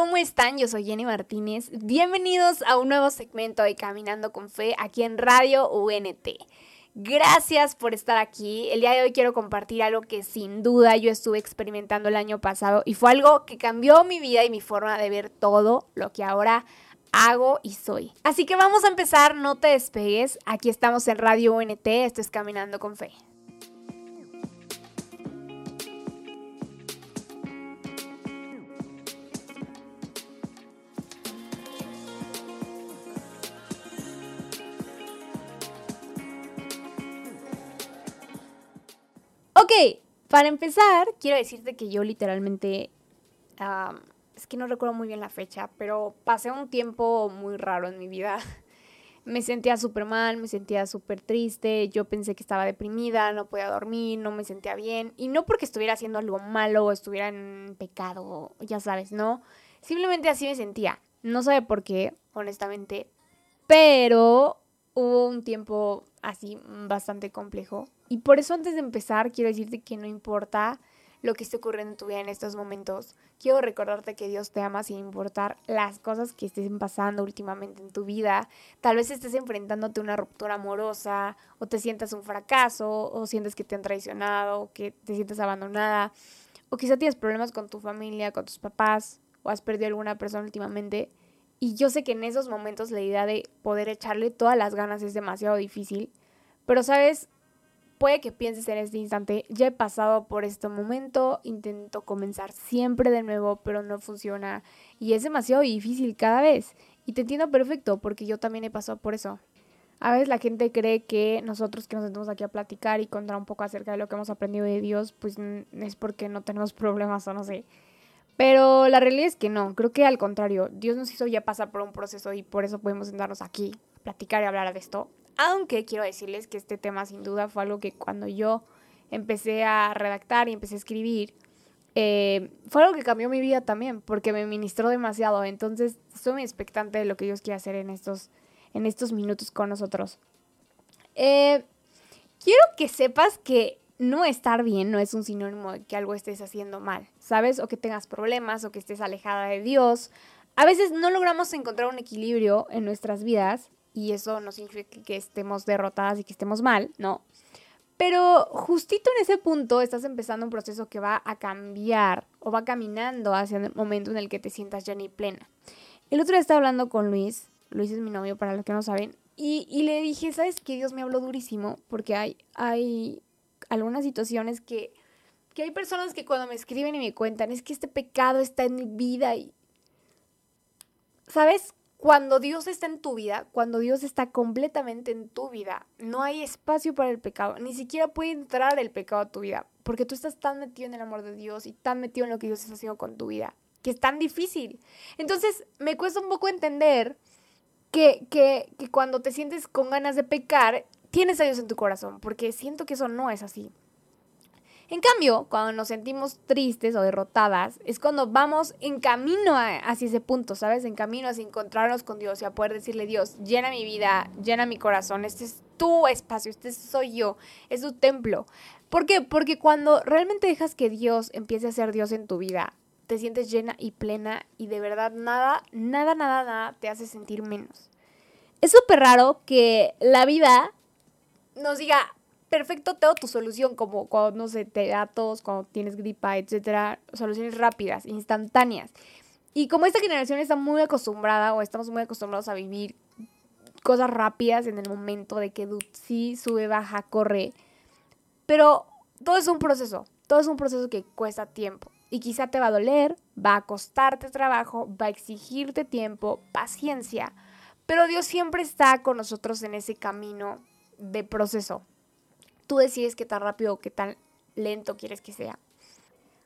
¿cómo están? Yo soy Jenny Martínez. Bienvenidos a un nuevo segmento de Caminando con Fe aquí en Radio UNT. Gracias por estar aquí. El día de hoy quiero compartir algo que sin duda yo estuve experimentando el año pasado y fue algo que cambió mi vida y mi forma de ver todo lo que ahora hago y soy. Así que vamos a empezar, no te despegues. Aquí estamos en Radio UNT, esto es Caminando con Fe. Para empezar, quiero decirte que yo literalmente... es que no recuerdo muy bien la fecha, pero pasé un tiempo muy raro en mi vida. Me sentía súper mal, me sentía súper triste, yo pensé que estaba deprimida, no podía dormir, no me sentía bien. Y no porque estuviera haciendo algo malo o estuviera en pecado, ya sabes, ¿no? Simplemente así me sentía. No sé por qué, honestamente. Pero hubo un tiempo así bastante complejo. Y por eso antes de empezar quiero decirte que no importa lo que esté ocurriendo en tu vida en estos momentos, quiero recordarte que Dios te ama sin importar las cosas que estén pasando últimamente en tu vida. Tal vez estés enfrentándote a una ruptura amorosa, o te sientas un fracaso, o sientes que te han traicionado, o que te sientes abandonada, o quizá tienes problemas con tu familia, con tus papás, o has perdido alguna persona últimamente. Y yo sé que en esos momentos la idea de poder echarle todas las ganas es demasiado difícil. Pero, ¿sabes? Puede que pienses en este instante, ya he pasado por este momento, intento comenzar siempre de nuevo, pero no funciona. Y es demasiado difícil cada vez. Y te entiendo perfecto, porque yo también he pasado por eso. A veces la gente cree que nosotros que nos sentamos aquí a platicar y contar un poco acerca de lo que hemos aprendido de Dios, pues es porque no tenemos problemas o no sé. Pero la realidad es que no, creo que al contrario, Dios nos hizo ya pasar por un proceso y por eso podemos sentarnos aquí, platicar y hablar de esto. Aunque quiero decirles que este tema sin duda fue algo que cuando yo empecé a redactar y empecé a escribir, eh, fue algo que cambió mi vida también, porque me ministró demasiado. Entonces, estoy muy expectante de lo que Dios quiere hacer en estos, en estos minutos con nosotros. Eh, quiero que sepas que no estar bien no es un sinónimo de que algo estés haciendo mal, ¿sabes? O que tengas problemas o que estés alejada de Dios. A veces no logramos encontrar un equilibrio en nuestras vidas y eso no significa que estemos derrotadas y que estemos mal, no. Pero justito en ese punto estás empezando un proceso que va a cambiar o va caminando hacia el momento en el que te sientas ya ni plena. El otro día estaba hablando con Luis, Luis es mi novio para los que no saben, y, y le dije, ¿sabes qué? Dios me habló durísimo porque hay, hay algunas situaciones que, que hay personas que cuando me escriben y me cuentan, es que este pecado está en mi vida y... ¿Sabes? Cuando Dios está en tu vida, cuando Dios está completamente en tu vida, no hay espacio para el pecado, ni siquiera puede entrar el pecado a tu vida, porque tú estás tan metido en el amor de Dios y tan metido en lo que Dios está haciendo con tu vida, que es tan difícil. Entonces, me cuesta un poco entender que, que, que cuando te sientes con ganas de pecar, tienes a Dios en tu corazón, porque siento que eso no es así. En cambio, cuando nos sentimos tristes o derrotadas, es cuando vamos en camino hacia ese punto, ¿sabes? En camino hacia encontrarnos con Dios y a poder decirle, Dios, llena mi vida, llena mi corazón, este es tu espacio, este soy yo, es tu templo. ¿Por qué? Porque cuando realmente dejas que Dios empiece a ser Dios en tu vida, te sientes llena y plena y de verdad nada, nada, nada, nada te hace sentir menos. Es súper raro que la vida nos diga, perfecto, tengo tu solución, como cuando, no sé, te da tos, cuando tienes gripa, etcétera, soluciones rápidas, instantáneas. Y como esta generación está muy acostumbrada o estamos muy acostumbrados a vivir cosas rápidas en el momento de que sí sube, baja, corre. Pero todo es un proceso, todo es un proceso que cuesta tiempo. Y quizá te va a doler, va a costarte trabajo, va a exigirte tiempo, paciencia. Pero Dios siempre está con nosotros en ese camino de proceso. Tú decides qué tan rápido o qué tan lento quieres que sea.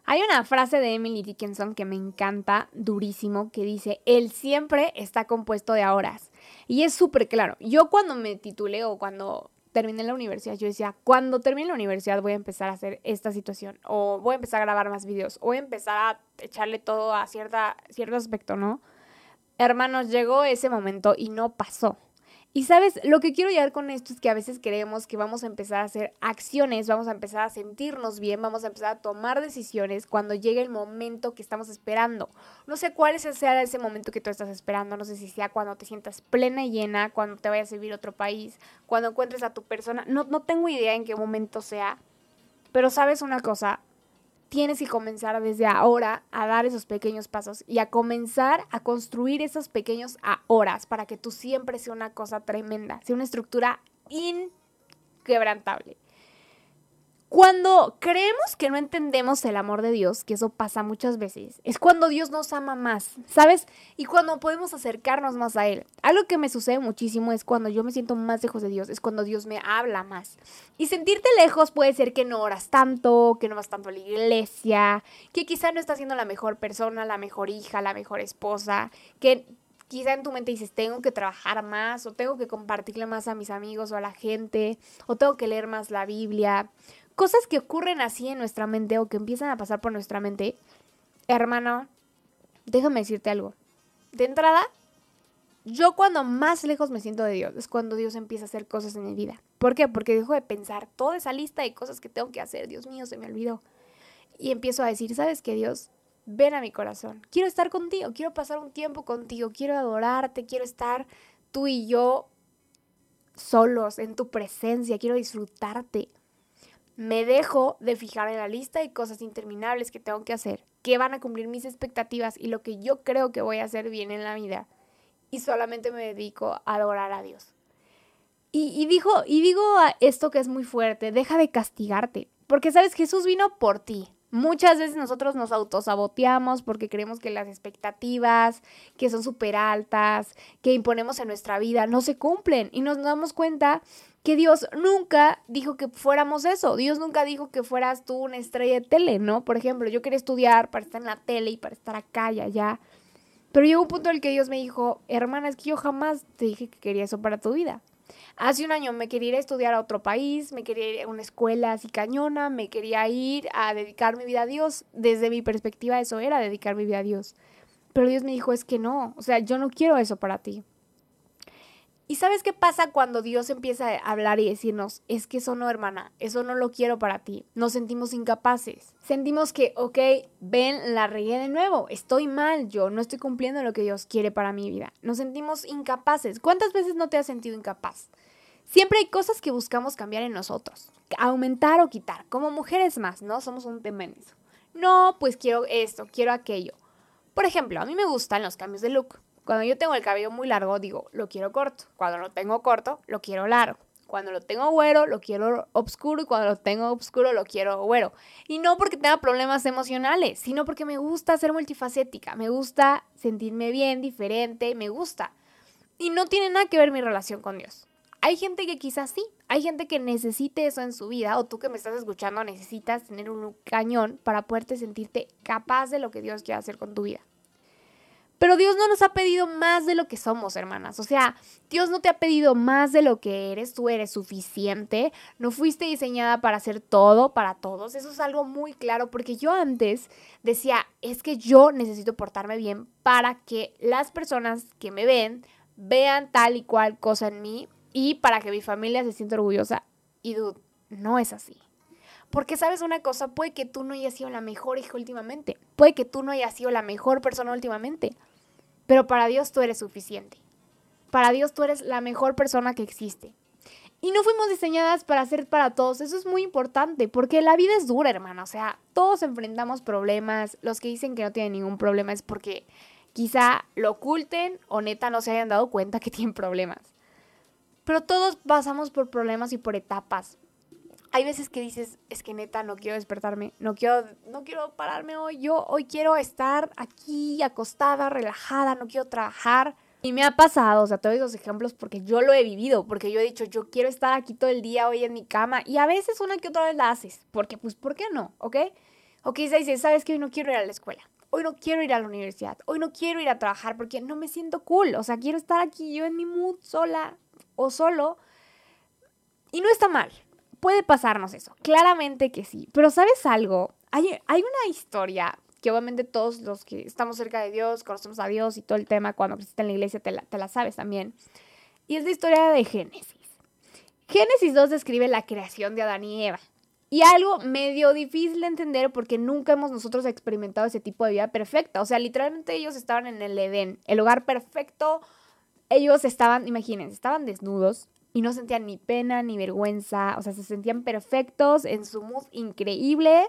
Hay una frase de Emily Dickinson que me encanta, durísimo, que dice, el siempre está compuesto de horas. Y es súper claro. Yo cuando me titulé o cuando terminé la universidad, yo decía, cuando termine la universidad voy a empezar a hacer esta situación, o voy a empezar a grabar más videos, o voy a empezar a echarle todo a cierta, cierto aspecto, ¿no? Hermanos, llegó ese momento y no pasó. Y sabes, lo que quiero llegar con esto es que a veces creemos que vamos a empezar a hacer acciones, vamos a empezar a sentirnos bien, vamos a empezar a tomar decisiones cuando llegue el momento que estamos esperando. No sé cuál sea ese momento que tú estás esperando, no sé si sea cuando te sientas plena y llena, cuando te vayas a vivir a otro país, cuando encuentres a tu persona, no, no tengo idea en qué momento sea, pero sabes una cosa, tienes que comenzar desde ahora a dar esos pequeños pasos y a comenzar a construir esos pequeños horas para que tú siempre sea una cosa tremenda, sea una estructura inquebrantable. Cuando creemos que no entendemos el amor de Dios, que eso pasa muchas veces, es cuando Dios nos ama más, ¿sabes? Y cuando podemos acercarnos más a Él. Algo que me sucede muchísimo es cuando yo me siento más lejos de Dios, es cuando Dios me habla más. Y sentirte lejos puede ser que no oras tanto, que no vas tanto a la iglesia, que quizá no estás siendo la mejor persona, la mejor hija, la mejor esposa, que quizá en tu mente dices, tengo que trabajar más, o tengo que compartirle más a mis amigos o a la gente, o tengo que leer más la Biblia cosas que ocurren así en nuestra mente o que empiezan a pasar por nuestra mente, hermano, déjame decirte algo. De entrada, yo cuando más lejos me siento de Dios es cuando Dios empieza a hacer cosas en mi vida. ¿Por qué? Porque dejo de pensar toda esa lista de cosas que tengo que hacer. Dios mío, se me olvidó. Y empiezo a decir, ¿sabes qué, Dios? Ven a mi corazón. Quiero estar contigo, quiero pasar un tiempo contigo, quiero adorarte, quiero estar tú y yo solos en tu presencia, quiero disfrutarte me dejo de fijar en la lista de cosas interminables que tengo que hacer, que van a cumplir mis expectativas y lo que yo creo que voy a hacer bien en la vida. Y solamente me dedico a adorar a Dios. Y, y, dijo, y digo esto que es muy fuerte, deja de castigarte, porque sabes, Jesús vino por ti. Muchas veces nosotros nos autosaboteamos porque creemos que las expectativas, que son súper altas, que imponemos en nuestra vida, no se cumplen y nos damos cuenta que Dios nunca dijo que fuéramos eso. Dios nunca dijo que fueras tú una estrella de tele, ¿no? Por ejemplo, yo quería estudiar para estar en la tele y para estar acá y allá. Pero llegó un punto en el que Dios me dijo, hermana, es que yo jamás te dije que quería eso para tu vida. Hace un año me quería ir a estudiar a otro país, me quería ir a una escuela así cañona, me quería ir a dedicar mi vida a Dios. Desde mi perspectiva eso era dedicar mi vida a Dios. Pero Dios me dijo, es que no, o sea, yo no quiero eso para ti. ¿Y sabes qué pasa cuando Dios empieza a hablar y decirnos, es que eso no, hermana, eso no lo quiero para ti? Nos sentimos incapaces. Sentimos que, ok, ven, la regué de nuevo, estoy mal, yo no estoy cumpliendo lo que Dios quiere para mi vida. Nos sentimos incapaces. ¿Cuántas veces no te has sentido incapaz? Siempre hay cosas que buscamos cambiar en nosotros, aumentar o quitar, como mujeres más, ¿no? Somos un tema en eso. No, pues quiero esto, quiero aquello. Por ejemplo, a mí me gustan los cambios de look. Cuando yo tengo el cabello muy largo, digo, lo quiero corto. Cuando lo tengo corto, lo quiero largo. Cuando lo tengo güero, lo quiero oscuro y cuando lo tengo oscuro, lo quiero güero. Y no porque tenga problemas emocionales, sino porque me gusta ser multifacética, me gusta sentirme bien, diferente, me gusta. Y no tiene nada que ver mi relación con Dios. Hay gente que quizás sí, hay gente que necesite eso en su vida, o tú que me estás escuchando necesitas tener un cañón para poderte sentirte capaz de lo que Dios quiere hacer con tu vida. Pero Dios no nos ha pedido más de lo que somos, hermanas. O sea, Dios no te ha pedido más de lo que eres. Tú eres suficiente. No fuiste diseñada para hacer todo para todos. Eso es algo muy claro porque yo antes decía, es que yo necesito portarme bien para que las personas que me ven vean tal y cual cosa en mí y para que mi familia se sienta orgullosa. Y dude, no es así. Porque sabes una cosa, puede que tú no hayas sido la mejor hija últimamente, puede que tú no hayas sido la mejor persona últimamente, pero para Dios tú eres suficiente. Para Dios tú eres la mejor persona que existe. Y no fuimos diseñadas para ser para todos. Eso es muy importante porque la vida es dura, hermana. O sea, todos enfrentamos problemas. Los que dicen que no tienen ningún problema es porque quizá lo oculten o neta no se hayan dado cuenta que tienen problemas. Pero todos pasamos por problemas y por etapas. Hay veces que dices, es que neta no quiero despertarme, no quiero, no quiero pararme hoy. Yo hoy quiero estar aquí acostada, relajada, no quiero trabajar. Y me ha pasado, o sea, todos esos ejemplos porque yo lo he vivido, porque yo he dicho, yo quiero estar aquí todo el día hoy en mi cama. Y a veces una que otra vez la haces, porque pues, ¿por qué no? ¿Ok? O quizá dices, ¿sabes que Hoy no quiero ir a la escuela. Hoy no quiero ir a la universidad. Hoy no quiero ir a trabajar porque no me siento cool. O sea, quiero estar aquí yo en mi mood sola o solo. Y no está mal puede pasarnos eso. Claramente que sí. Pero ¿sabes algo? Hay, hay una historia que obviamente todos los que estamos cerca de Dios, conocemos a Dios y todo el tema, cuando creciste en la iglesia te la, te la sabes también. y es la historia de Génesis. Génesis 2 describe la creación de Adán y Eva. Y algo medio difícil de entender porque nunca hemos nosotros experimentado ese tipo de vida perfecta. O sea, literalmente ellos estaban en el Edén, el hogar perfecto. Ellos estaban, imagínense, estaban desnudos y no sentían ni pena ni vergüenza. O sea, se sentían perfectos en su mood increíble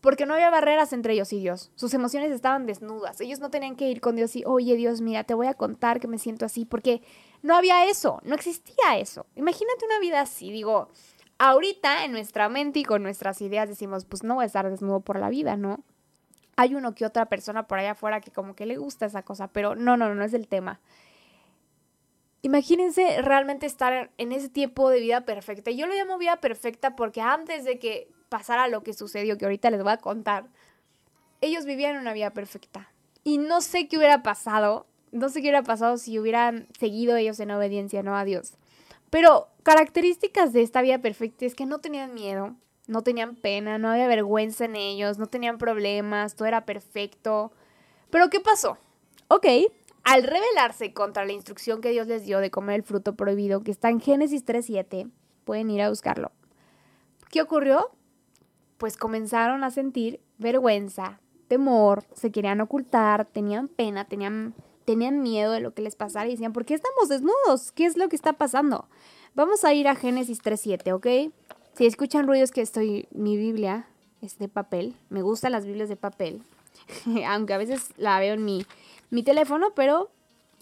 porque no había barreras entre ellos y Dios. Sus emociones estaban desnudas. Ellos no tenían que ir con Dios y, oye Dios, mira, te voy a contar que me siento así, porque no había eso, no existía eso. Imagínate una vida así, digo, ahorita en nuestra mente y con nuestras ideas decimos, pues no voy a estar desnudo por la vida, ¿no? Hay uno que otra persona por allá afuera que como que le gusta esa cosa, pero no, no, no es el tema. Imagínense realmente estar en ese tiempo de vida perfecta. Yo lo llamo vida perfecta porque antes de que pasara lo que sucedió, que ahorita les voy a contar, ellos vivían una vida perfecta. Y no sé qué hubiera pasado, no sé qué hubiera pasado si hubieran seguido ellos en obediencia, no a Dios. Pero características de esta vida perfecta es que no tenían miedo, no tenían pena, no había vergüenza en ellos, no tenían problemas, todo era perfecto. Pero ¿qué pasó? Ok, al rebelarse contra la instrucción que Dios les dio de comer el fruto prohibido, que está en Génesis 3.7, pueden ir a buscarlo. ¿Qué ocurrió? Pues comenzaron a sentir vergüenza, temor, se querían ocultar, tenían pena, tenían, tenían miedo de lo que les pasara y decían, ¿por qué estamos desnudos? ¿Qué es lo que está pasando? Vamos a ir a Génesis 3.7, ¿ok? Si escuchan ruidos que estoy, mi Biblia es de papel, me gustan las Biblias de papel, aunque a veces la veo en mi mi teléfono, pero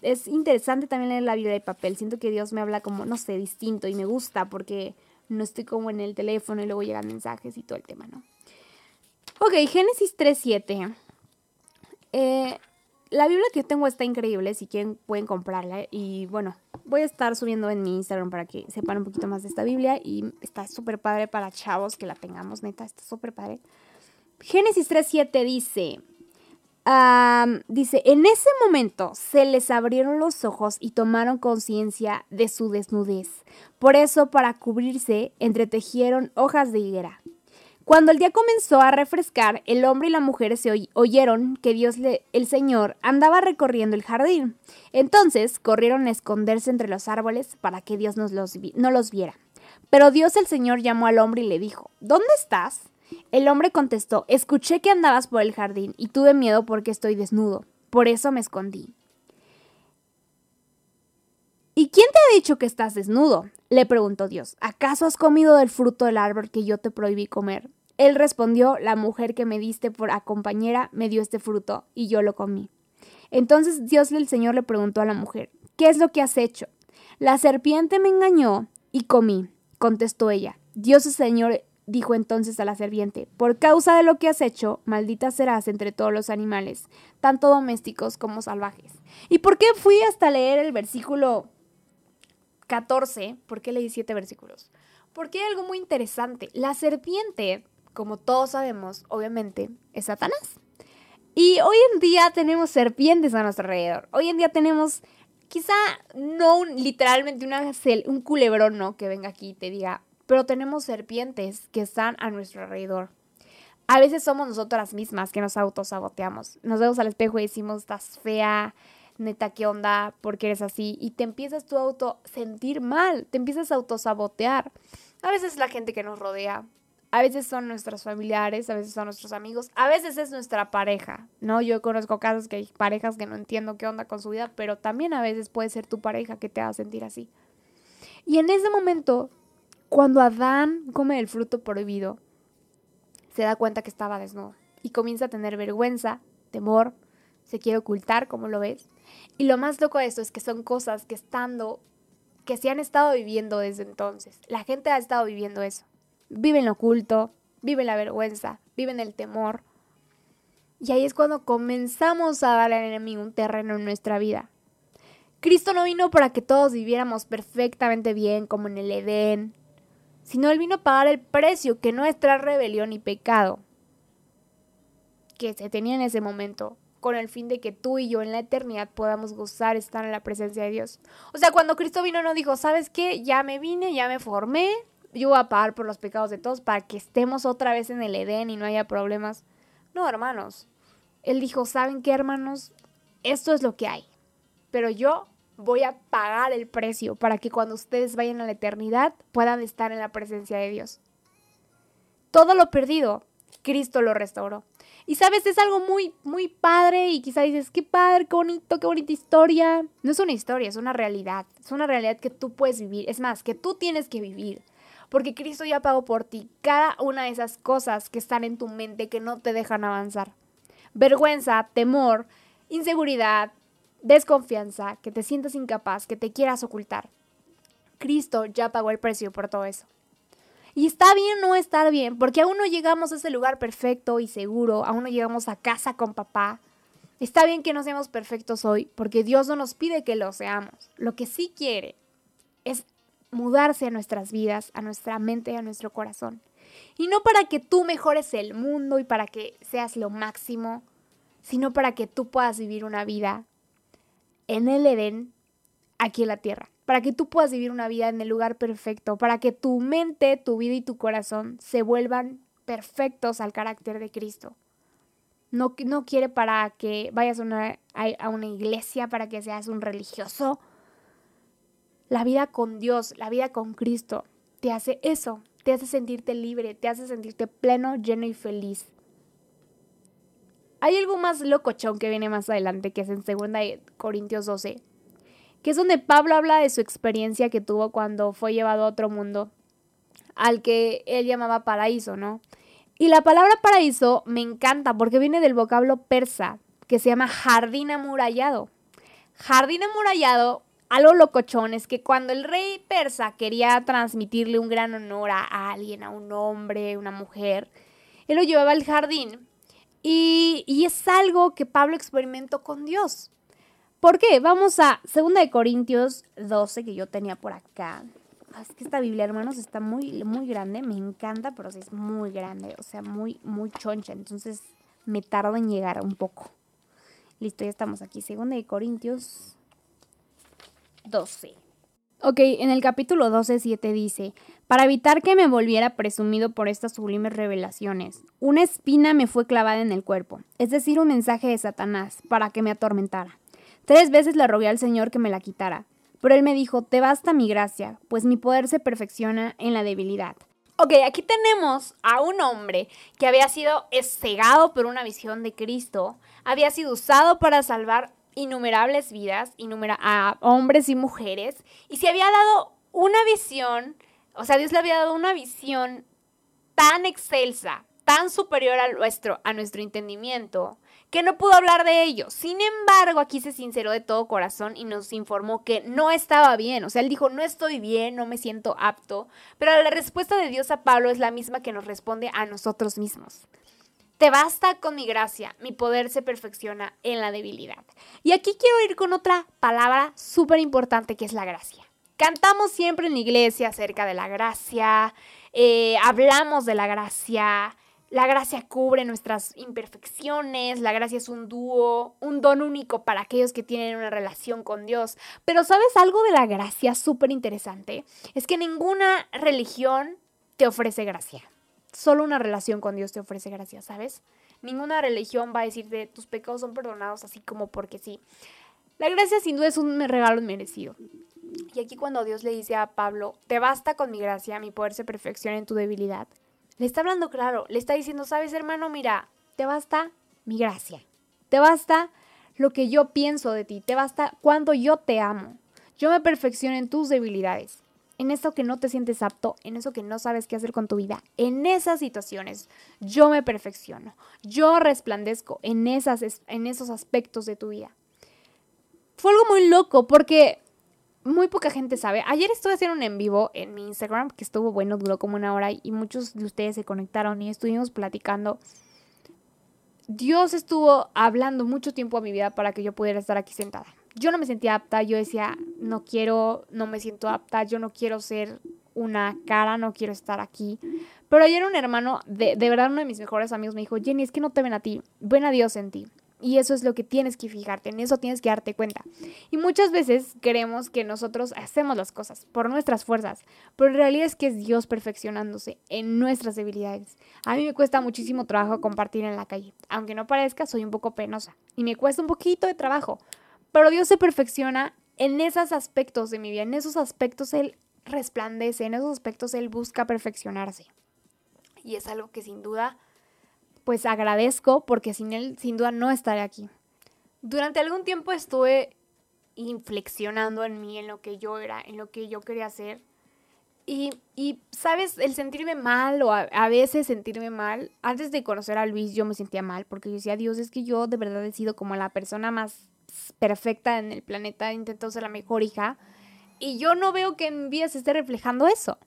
es interesante también leer la Biblia de papel. Siento que Dios me habla como, no sé, distinto y me gusta porque no estoy como en el teléfono y luego llegan mensajes y todo el tema, ¿no? Ok, Génesis 3.7. Eh, la Biblia que tengo está increíble, si quieren pueden comprarla. Y bueno, voy a estar subiendo en mi Instagram para que sepan un poquito más de esta Biblia. Y está súper padre para chavos que la tengamos, neta, está súper padre. Génesis 3.7 dice, dice, en ese momento se les abrieron los ojos y tomaron conciencia de su desnudez. Por eso, para cubrirse, entretejieron hojas de higuera. Cuando el día comenzó a refrescar, el hombre y la mujer se oyeron que Dios, el Señor, andaba recorriendo el jardín. Entonces corrieron a esconderse entre los árboles para que Dios no los viera. Pero Dios el Señor llamó al hombre y le dijo, ¿Dónde estás? El hombre contestó, escuché que andabas por el jardín y tuve miedo porque estoy desnudo. Por eso me escondí. ¿Y quién te ha dicho que estás desnudo? le preguntó Dios. ¿Acaso has comido del fruto del árbol que yo te prohibí comer? Él respondió, la mujer que me diste por compañera me dio este fruto y yo lo comí. Entonces Dios el Señor le preguntó a la mujer, ¿qué es lo que has hecho? La serpiente me engañó y comí, contestó ella. Dios el Señor dijo entonces a la serpiente, por causa de lo que has hecho, maldita serás entre todos los animales, tanto domésticos como salvajes. ¿Y por qué fui hasta leer el versículo 14? ¿Por qué leí siete versículos? Porque hay algo muy interesante. La serpiente, como todos sabemos, obviamente, es Satanás. Y hoy en día tenemos serpientes a nuestro alrededor. Hoy en día tenemos, quizá no literalmente una, un culebrón, ¿no? Que venga aquí y te diga, pero tenemos serpientes que están a nuestro alrededor. A veces somos nosotras mismas que nos autosaboteamos. Nos vemos al espejo y decimos, estás fea, neta, ¿qué onda? ¿Por qué eres así? Y te empiezas tú a auto sentir mal, te empiezas a autosabotear. A veces la gente que nos rodea, a veces son nuestros familiares, a veces son nuestros amigos, a veces es nuestra pareja, ¿no? Yo conozco casos que hay parejas que no entiendo qué onda con su vida, pero también a veces puede ser tu pareja que te haga sentir así. Y en ese momento cuando Adán come el fruto prohibido, se da cuenta que estaba desnudo y comienza a tener vergüenza, temor, se quiere ocultar, como lo ves. Y lo más loco de esto es que son cosas que estando, que se han estado viviendo desde entonces. La gente ha estado viviendo eso. Viven lo oculto, viven la vergüenza, viven el temor. Y ahí es cuando comenzamos a darle al enemigo un terreno en nuestra vida. Cristo no vino para que todos viviéramos perfectamente bien, como en el Edén, sino Él vino a pagar el precio que nuestra rebelión y pecado que se tenía en ese momento, con el fin de que tú y yo en la eternidad podamos gozar estar en la presencia de Dios. O sea, cuando Cristo vino no dijo, ¿sabes qué? Ya me vine, ya me formé, yo voy a pagar por los pecados de todos para que estemos otra vez en el Edén y no haya problemas. No, hermanos. Él dijo, ¿saben qué, hermanos? Esto es lo que hay. Pero yo voy a pagar el precio para que cuando ustedes vayan a la eternidad puedan estar en la presencia de Dios. Todo lo perdido, Cristo lo restauró. Y sabes, es algo muy, muy padre y quizá dices, qué padre, qué bonito, qué bonita historia. No es una historia, es una realidad. Es una realidad que tú puedes vivir. Es más, que tú tienes que vivir. Porque Cristo ya pagó por ti cada una de esas cosas que están en tu mente que no te dejan avanzar. Vergüenza, temor, inseguridad, desconfianza, que te sientas incapaz, que te quieras ocultar. Cristo ya pagó el precio por todo eso. Y está bien no estar bien, porque aún no llegamos a ese lugar perfecto y seguro, aún no llegamos a casa con papá. Está bien que no seamos perfectos hoy, porque Dios no nos pide que lo seamos. Lo que sí quiere es mudarse a nuestras vidas, a nuestra mente a nuestro corazón. Y no para que tú mejores el mundo y para que seas lo máximo, sino para que tú puedas vivir una vida en el Edén, aquí en la tierra. Para que tú puedas vivir una vida en el lugar perfecto, para que tu mente, tu vida y tu corazón se vuelvan perfectos al carácter de Cristo. No, no quiere para que vayas una, a una iglesia, para que seas un religioso. La vida con Dios, la vida con Cristo, te hace eso, te hace sentirte libre, te hace sentirte pleno, lleno y feliz. Hay algo más locochón que viene más adelante, que es en 2 Corintios 12, que es donde Pablo habla de su experiencia que tuvo cuando fue llevado a otro mundo, al que él llamaba paraíso, ¿no? Y la palabra paraíso me encanta porque viene del vocablo persa, que se llama jardín amurallado. Jardín amurallado, algo locochón, es que cuando el rey persa quería transmitirle un gran honor a alguien, a un hombre, una mujer, él lo llevaba al jardín y, es algo que Pablo experimentó con Dios. ¿Por qué? Vamos a 2 de Corintios 12 que yo tenía por acá. Ah, es que esta Biblia, hermanos, está muy, muy grande. Me encanta, pero sí es muy grande. O sea, muy, muy choncha. Entonces me tardo en llegar un poco. Listo, ya estamos aquí. 2 de Corintios 12. Ok, en el capítulo 12, 7 dice, para evitar que me volviera presumido por estas sublimes revelaciones, una espina me fue clavada en el cuerpo, es decir, un mensaje de Satanás, para que me atormentara. Tres veces le rogué al Señor que me la quitara, pero él me dijo, te basta mi gracia, pues mi poder se perfecciona en la debilidad. Ok, aquí tenemos a un hombre que había sido cegado por una visión de Cristo, había sido usado para salvar innumerables vidas, a hombres y mujeres, y se había dado una visión o sea, Dios le había dado una visión tan excelsa, tan superior a nuestro, a nuestro entendimiento, que no pudo hablar de ello. Sin embargo, aquí se sinceró de todo corazón y nos informó que no estaba bien. O sea, él dijo, no estoy bien, no me siento apto. Pero la respuesta de Dios a Pablo es la misma que nos responde a nosotros mismos. Te basta con mi gracia, mi poder se perfecciona en la debilidad. Y aquí quiero ir con otra palabra súper importante que es la gracia. Cantamos siempre en la iglesia acerca de la gracia, eh, hablamos de la gracia, la gracia cubre nuestras imperfecciones, la gracia es un dúo, un don único para aquellos que tienen una relación con Dios. Pero ¿sabes algo de la gracia súper interesante? Es que ninguna religión te ofrece gracia. Solo una relación con Dios te ofrece gracia, ¿sabes? Ninguna religión va a decirte tus pecados son perdonados así como porque sí. La gracia sin duda es un regalo merecido. Y aquí cuando Dios le dice a Pablo, te basta con mi gracia, mi poder se perfecciona en tu debilidad, le está hablando claro, le está diciendo, sabes hermano, mira, te basta mi gracia, te basta lo que yo pienso de ti, te basta cuando yo te amo, yo me perfecciono en tus debilidades, en eso que no te sientes apto, en eso que no sabes qué hacer con tu vida, en esas situaciones, yo me perfecciono, yo resplandezco en, esas, en esos aspectos de tu vida. Fue algo muy loco porque muy poca gente sabe. Ayer estuve haciendo un en vivo en mi Instagram, que estuvo bueno, duró como una hora y muchos de ustedes se conectaron y estuvimos platicando. Dios estuvo hablando mucho tiempo a mi vida para que yo pudiera estar aquí sentada. Yo no me sentía apta, yo decía, no quiero, no me siento apta, yo no quiero ser una cara, no quiero estar aquí. Pero ayer un hermano, de, de verdad uno de mis mejores amigos me dijo, Jenny, es que no te ven a ti, ven a Dios en ti. Y eso es lo que tienes que fijarte, en eso tienes que darte cuenta. Y muchas veces creemos que nosotros hacemos las cosas por nuestras fuerzas, pero en realidad es que es Dios perfeccionándose en nuestras debilidades. A mí me cuesta muchísimo trabajo compartir en la calle. Aunque no parezca, soy un poco penosa y me cuesta un poquito de trabajo. Pero Dios se perfecciona en esos aspectos de mi vida, en esos aspectos Él resplandece, en esos aspectos Él busca perfeccionarse. Y es algo que sin duda, pues agradezco porque sin Él, sin duda, no estaré aquí. Durante algún tiempo estuve inflexionando en mí, en lo que yo era, en lo que yo quería hacer. Y, y ¿sabes? El sentirme mal o a, a, veces sentirme mal, antes de conocer a Luis yo me sentía mal porque yo decía, Dios, es que yo de verdad he sido como la persona más perfecta en el planeta, intento ser la mejor hija y yo no veo que en vida se esté reflejando eso.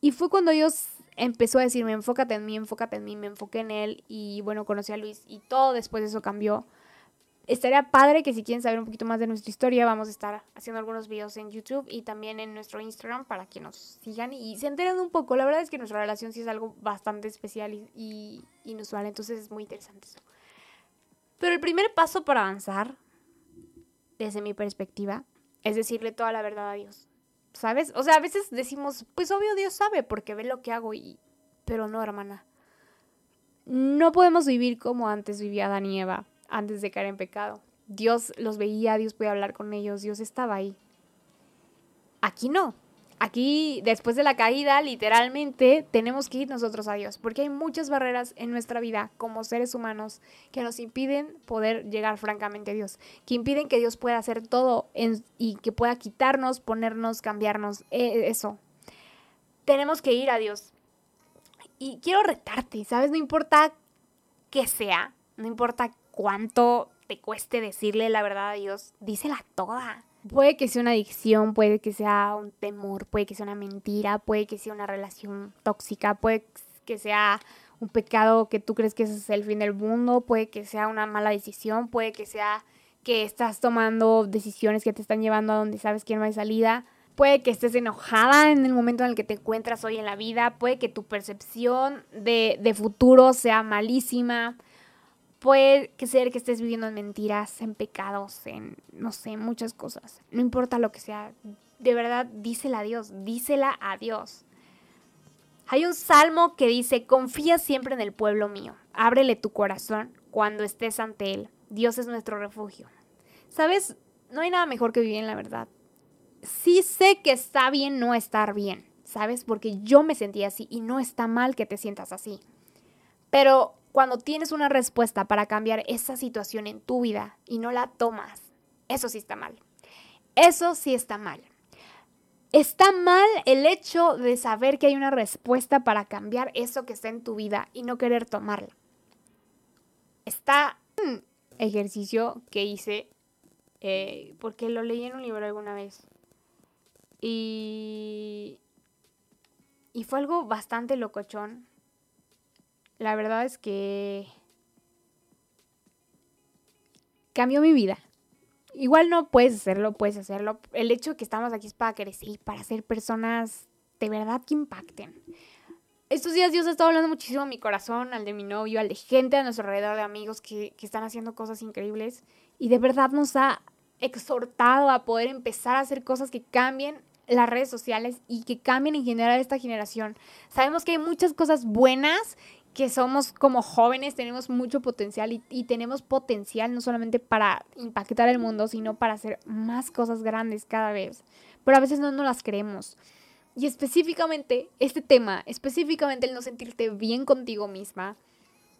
Y fue cuando Dios empezó a decirme, enfócate en mí, enfócate en mí, me enfoqué en él y bueno, conocí a Luis y todo después de eso cambió estaría padre que si quieren saber un poquito más de nuestra historia, vamos a estar haciendo algunos videos en YouTube y también en nuestro Instagram para que nos sigan y se enteren un poco. La verdad es que nuestra relación sí es algo bastante especial y, y inusual, entonces es muy interesante eso. Pero el primer paso para avanzar, desde mi perspectiva, es decirle toda la verdad a Dios. ¿Sabes? O sea, a veces decimos, pues obvio Dios sabe porque ve lo que hago y... Pero no, hermana. No podemos vivir como antes vivía Adán y Eva antes de caer en pecado. Dios los veía, Dios podía hablar con ellos, Dios estaba ahí. Aquí no. Aquí, después de la caída, literalmente tenemos que ir nosotros a Dios, porque hay muchas barreras en nuestra vida como seres humanos que nos impiden poder llegar francamente a Dios, que impiden que Dios pueda hacer todo y que pueda quitarnos, ponernos, cambiarnos, e, eso. Tenemos que ir a Dios. Y quiero retarte, ¿sabes? No importa qué sea, no importa cuánto te cueste decirle la verdad a Dios, dísela toda. Puede que sea una adicción, puede que sea un temor, puede que sea una mentira, puede que sea una relación tóxica, puede que sea un pecado que tú crees que ese es el fin del mundo, puede que sea una mala decisión, puede que sea que estás tomando decisiones que te están llevando a donde sabes que no hay salida, puede que estés enojada en el momento en el que te encuentras hoy en la vida, puede que tu percepción de, de futuro sea malísima, Puede ser que estés viviendo en mentiras, en pecados, en, no sé, muchas cosas. No importa lo que sea, de verdad, dísela a Dios, dísela a Dios. Hay un salmo que dice, confía siempre en el pueblo mío, ábrele tu corazón cuando estés ante él. Dios es nuestro refugio. ¿Sabes? No hay nada mejor que vivir en la verdad. Sí sé que está bien no estar bien, ¿sabes? Porque yo me sentí así y no está mal que te sientas así. Pero cuando tienes una respuesta para cambiar esa situación en tu vida y no la tomas, eso sí está mal. Eso sí está mal. Está mal el hecho de saber que hay una respuesta para cambiar eso que está en tu vida y no querer tomarla. Está ejercicio que hice eh, porque lo leí en un libro alguna vez. Y, y fue algo bastante locochón la verdad es que cambió mi vida. Igual no puedes hacerlo, puedes hacerlo. El hecho de que estamos aquí es para crecer, para ser personas de verdad que impacten. Estos días Dios ha estado hablando muchísimo a mi corazón, al de mi novio, al de gente a nuestro alrededor, de amigos que, que están haciendo cosas increíbles. Y de verdad nos ha exhortado a poder empezar a hacer cosas que cambien las redes sociales y que cambien en general esta generación. Sabemos que hay muchas cosas buenas que somos como jóvenes, tenemos mucho potencial y, tenemos potencial no solamente para impactar el mundo, sino para hacer más cosas grandes cada vez. Pero a veces no nos las creemos. Y específicamente este tema, específicamente el no sentirte bien contigo misma,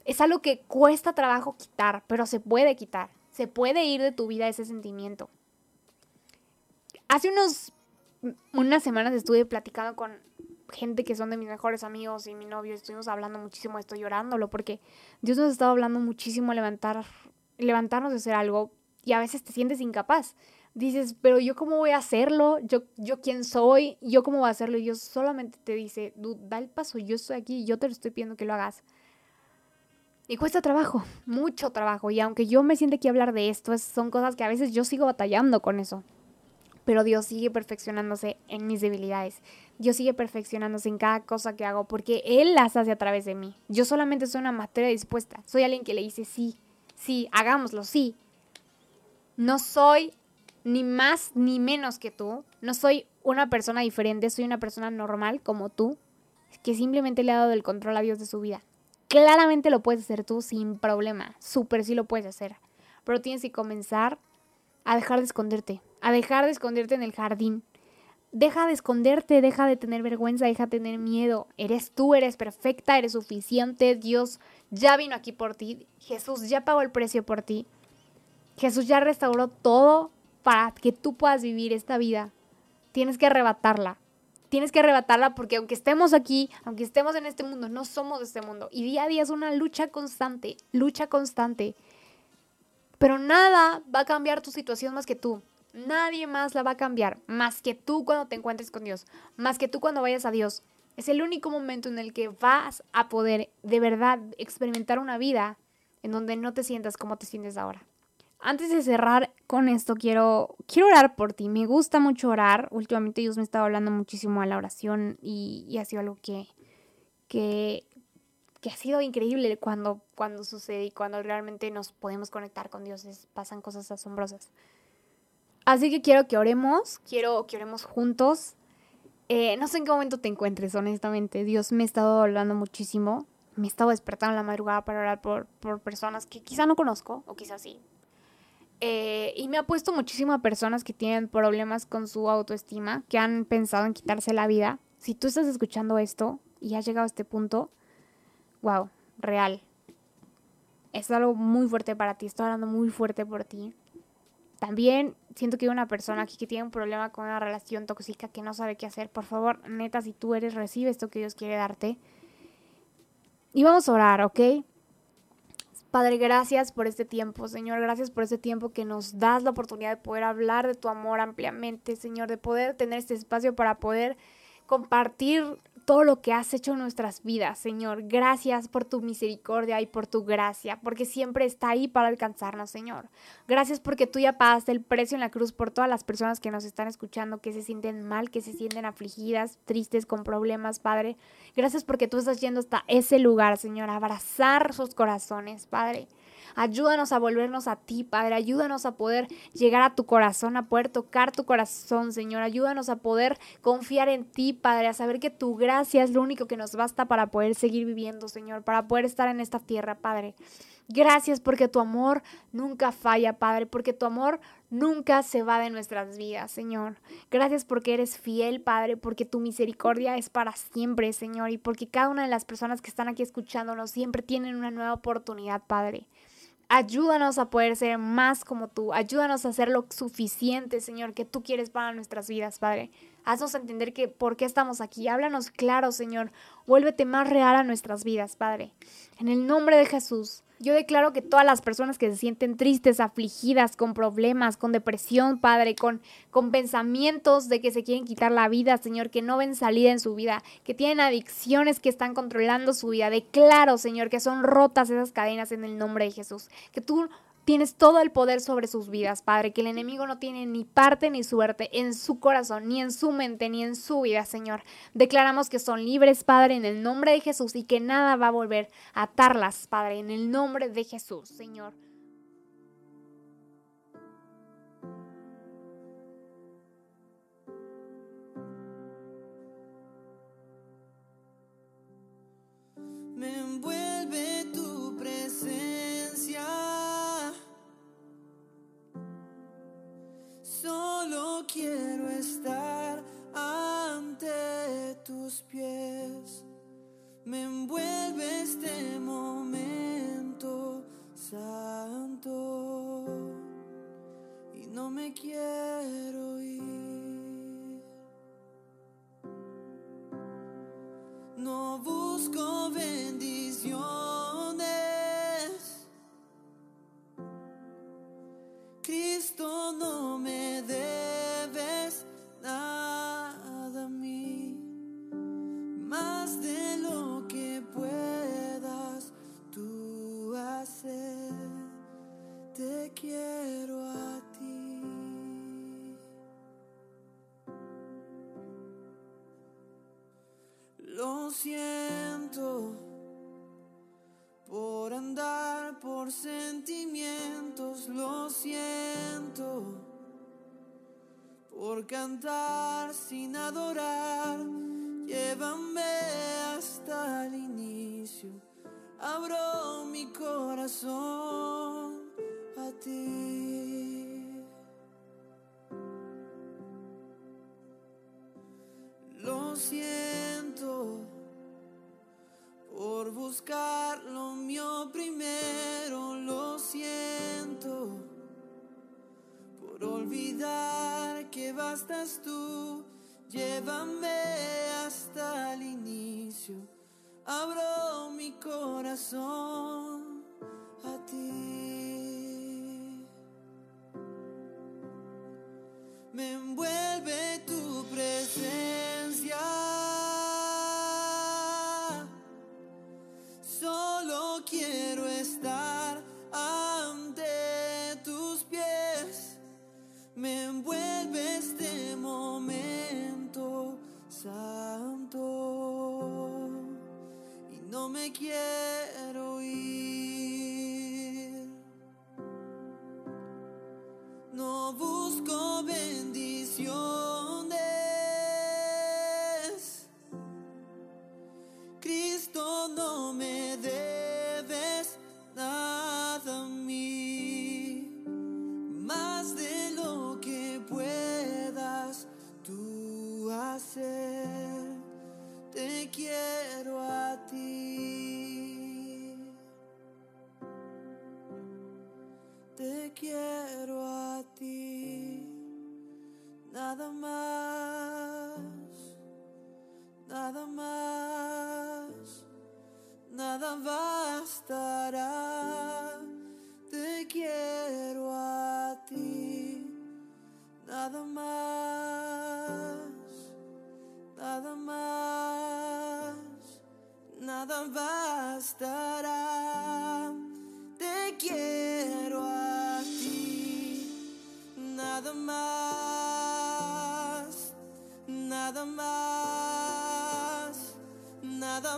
es algo que cuesta trabajo quitar, pero se puede quitar. Se puede ir de tu vida ese sentimiento. Hace unos unas semanas estuve platicando con gente que son de mis mejores amigos y mi novio, estuvimos hablando muchísimo de esto, llorándolo, porque Dios nos ha estado hablando muchísimo levantar, levantarnos de hacer algo y a veces te sientes incapaz. Dices, pero yo cómo voy a hacerlo, yo, yo quién soy, yo cómo voy a hacerlo. Y Dios solamente te dice, da el paso, yo estoy aquí, yo te lo estoy pidiendo que lo hagas. Y cuesta trabajo, mucho trabajo. Y aunque yo me siente que hablar de esto, son cosas que a veces yo sigo batallando con eso pero Dios sigue perfeccionándose en mis debilidades. Dios sigue perfeccionándose en cada cosa que hago porque Él las hace a través de mí. Yo solamente soy una materia dispuesta. Soy alguien que le dice sí, sí, hagámoslo, sí. No soy ni más ni menos que tú. No soy una persona diferente, soy una persona normal como tú, que simplemente le ha dado el control a Dios de su vida. Claramente lo puedes hacer tú sin problema. Súper sí lo puedes hacer. Pero tienes que comenzar a dejar de esconderte, a dejar de esconderte en el jardín. Deja de esconderte, deja de tener vergüenza, deja de tener miedo. Eres tú, eres perfecta, eres suficiente. Dios ya vino aquí por ti. Jesús ya pagó el precio por ti. Jesús ya restauró todo para que tú puedas vivir esta vida. Tienes que arrebatarla. Tienes que arrebatarla porque aunque estemos aquí, aunque estemos en este mundo, no somos de este mundo. Y día a día es una lucha constante, lucha constante. Pero nada va a cambiar tu situación más que tú. Nadie más la va a cambiar, más que tú cuando te encuentres con Dios, más que tú cuando vayas a Dios. Es el único momento en el que vas a poder de verdad experimentar una vida en donde no te sientas como te sientes ahora. Antes de cerrar con esto, quiero, quiero orar por ti. Me gusta mucho orar. Últimamente Dios me estaba hablando muchísimo a la oración y, ha sido algo que, que, que, ha sido increíble cuando, cuando sucede y cuando realmente nos podemos conectar con Dios. pasan cosas asombrosas. Así que quiero que oremos, quiero que oremos juntos. Eh, no sé en qué momento te encuentres, honestamente. Dios me ha estado hablando muchísimo. Me he estado despertando en la madrugada para orar por, por personas que quizá no conozco, o quizás sí, eh, y me ha puesto muchísimo a personas que tienen problemas con su autoestima, que han pensado en quitarse la vida. Si tú estás escuchando esto y has llegado a este punto, wow, real. Es algo muy fuerte para ti, estoy hablando muy fuerte por ti. También siento que hay una persona aquí que tiene un problema con una relación tóxica que no sabe qué hacer. Por favor, neta, si tú eres, recibe esto que Dios quiere darte. Y vamos a orar, ¿ok? Padre, gracias por este tiempo, Señor. Gracias por este tiempo que nos das la oportunidad de poder hablar de tu amor ampliamente, Señor, de poder tener este espacio para poder compartir todo lo que has hecho en nuestras vidas, Señor. Gracias por tu misericordia y por tu gracia, porque siempre está ahí para alcanzarnos, Señor. Gracias porque tú ya pagaste el precio en la cruz por todas las personas que nos están escuchando, que se sienten mal, que se sienten afligidas, tristes, con problemas, Padre. Gracias porque tú estás yendo hasta ese lugar, Señor, a abrazar sus corazones, Padre. Ayúdanos a volvernos a ti, Padre. Ayúdanos a poder llegar a tu corazón, a poder tocar tu corazón, Señor. Ayúdanos a poder confiar en ti, Padre, a saber que tu gracia es lo único que nos basta para poder seguir viviendo, Señor, para poder estar en esta tierra, Padre. Gracias porque tu amor nunca falla, Padre, porque tu amor nunca se va de nuestras vidas, Señor. Gracias porque eres fiel, Padre, porque tu misericordia es para siempre, Señor, y porque cada una de las personas que están aquí escuchándonos siempre tienen una nueva oportunidad, Padre. Ayúdanos a poder ser más como tú. Ayúdanos a hacer lo suficiente, Señor, que tú quieres para nuestras vidas, Padre. Haznos entender que por qué estamos aquí. Háblanos claro, Señor. Vuélvete más real a nuestras vidas, Padre. En el nombre de Jesús. Yo declaro que todas las personas que se sienten tristes, afligidas, con problemas, con depresión, Padre, con, con pensamientos de que se quieren quitar la vida, Señor, que no ven salida en su vida, que tienen adicciones que están controlando su vida, declaro, Señor, que son rotas esas cadenas en el nombre de Jesús. Que tú Tienes todo el poder sobre sus vidas, Padre, que el enemigo no tiene ni parte ni suerte en su corazón, ni en su mente, ni en su vida, Señor. Declaramos que son libres, Padre, en el nombre de Jesús y que nada va a volver a atarlas, Padre, en el nombre de Jesús, Señor. Me envuelve tu Solo quiero estar ante tus pies. Me envuelve este no siento por buscar lo mío primero, lo siento por olvidar que bastas tú, llévame hasta el inicio, abro mi corazón.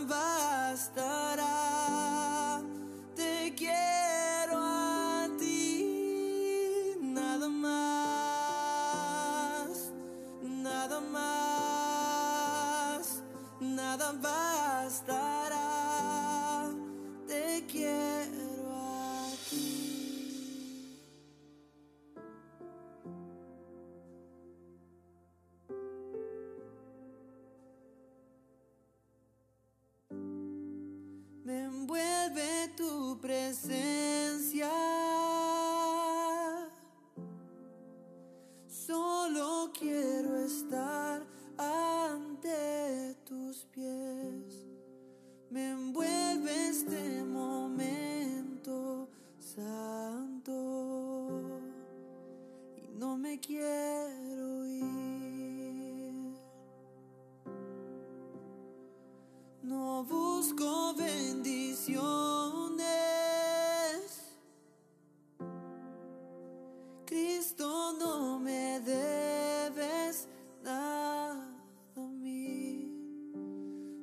Bastará. Cristo no me debes nada a mí,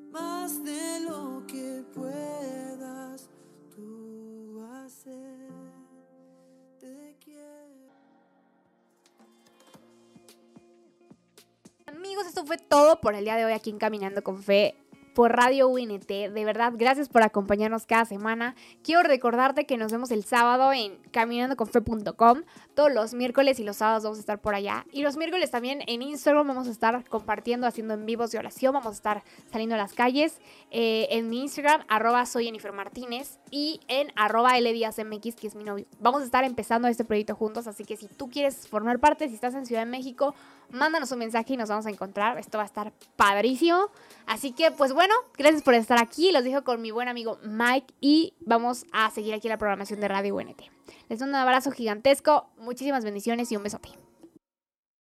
más de lo que puedas tú hacer. Te quiero. Amigos, esto fue todo por el día de hoy aquí en Caminando con Fe por Radio UNT. De verdad, gracias por acompañarnos cada semana. Quiero recordarte que nos vemos el sábado en caminandoconfe.com. Todos los miércoles y los sábados vamos a estar por allá. Y los miércoles también en Instagram vamos a estar compartiendo, haciendo en vivos de oración. Vamos a estar saliendo a las calles. Eh, en mi Instagram, arroba soy Jennifer Martínez. Y en arroba LDiasMX, que es mi novio. Vamos a estar empezando este proyecto juntos. Así que si tú quieres formar parte, si estás en Ciudad de México, mándanos un mensaje y nos vamos a encontrar. Esto va a estar padrísimo. Así que, pues bueno, gracias por estar aquí. Los dejo con mi buen amigo Mike y vamos a seguir aquí la programación de Radio UNT. Les doy un abrazo gigantesco, muchísimas bendiciones y un besote.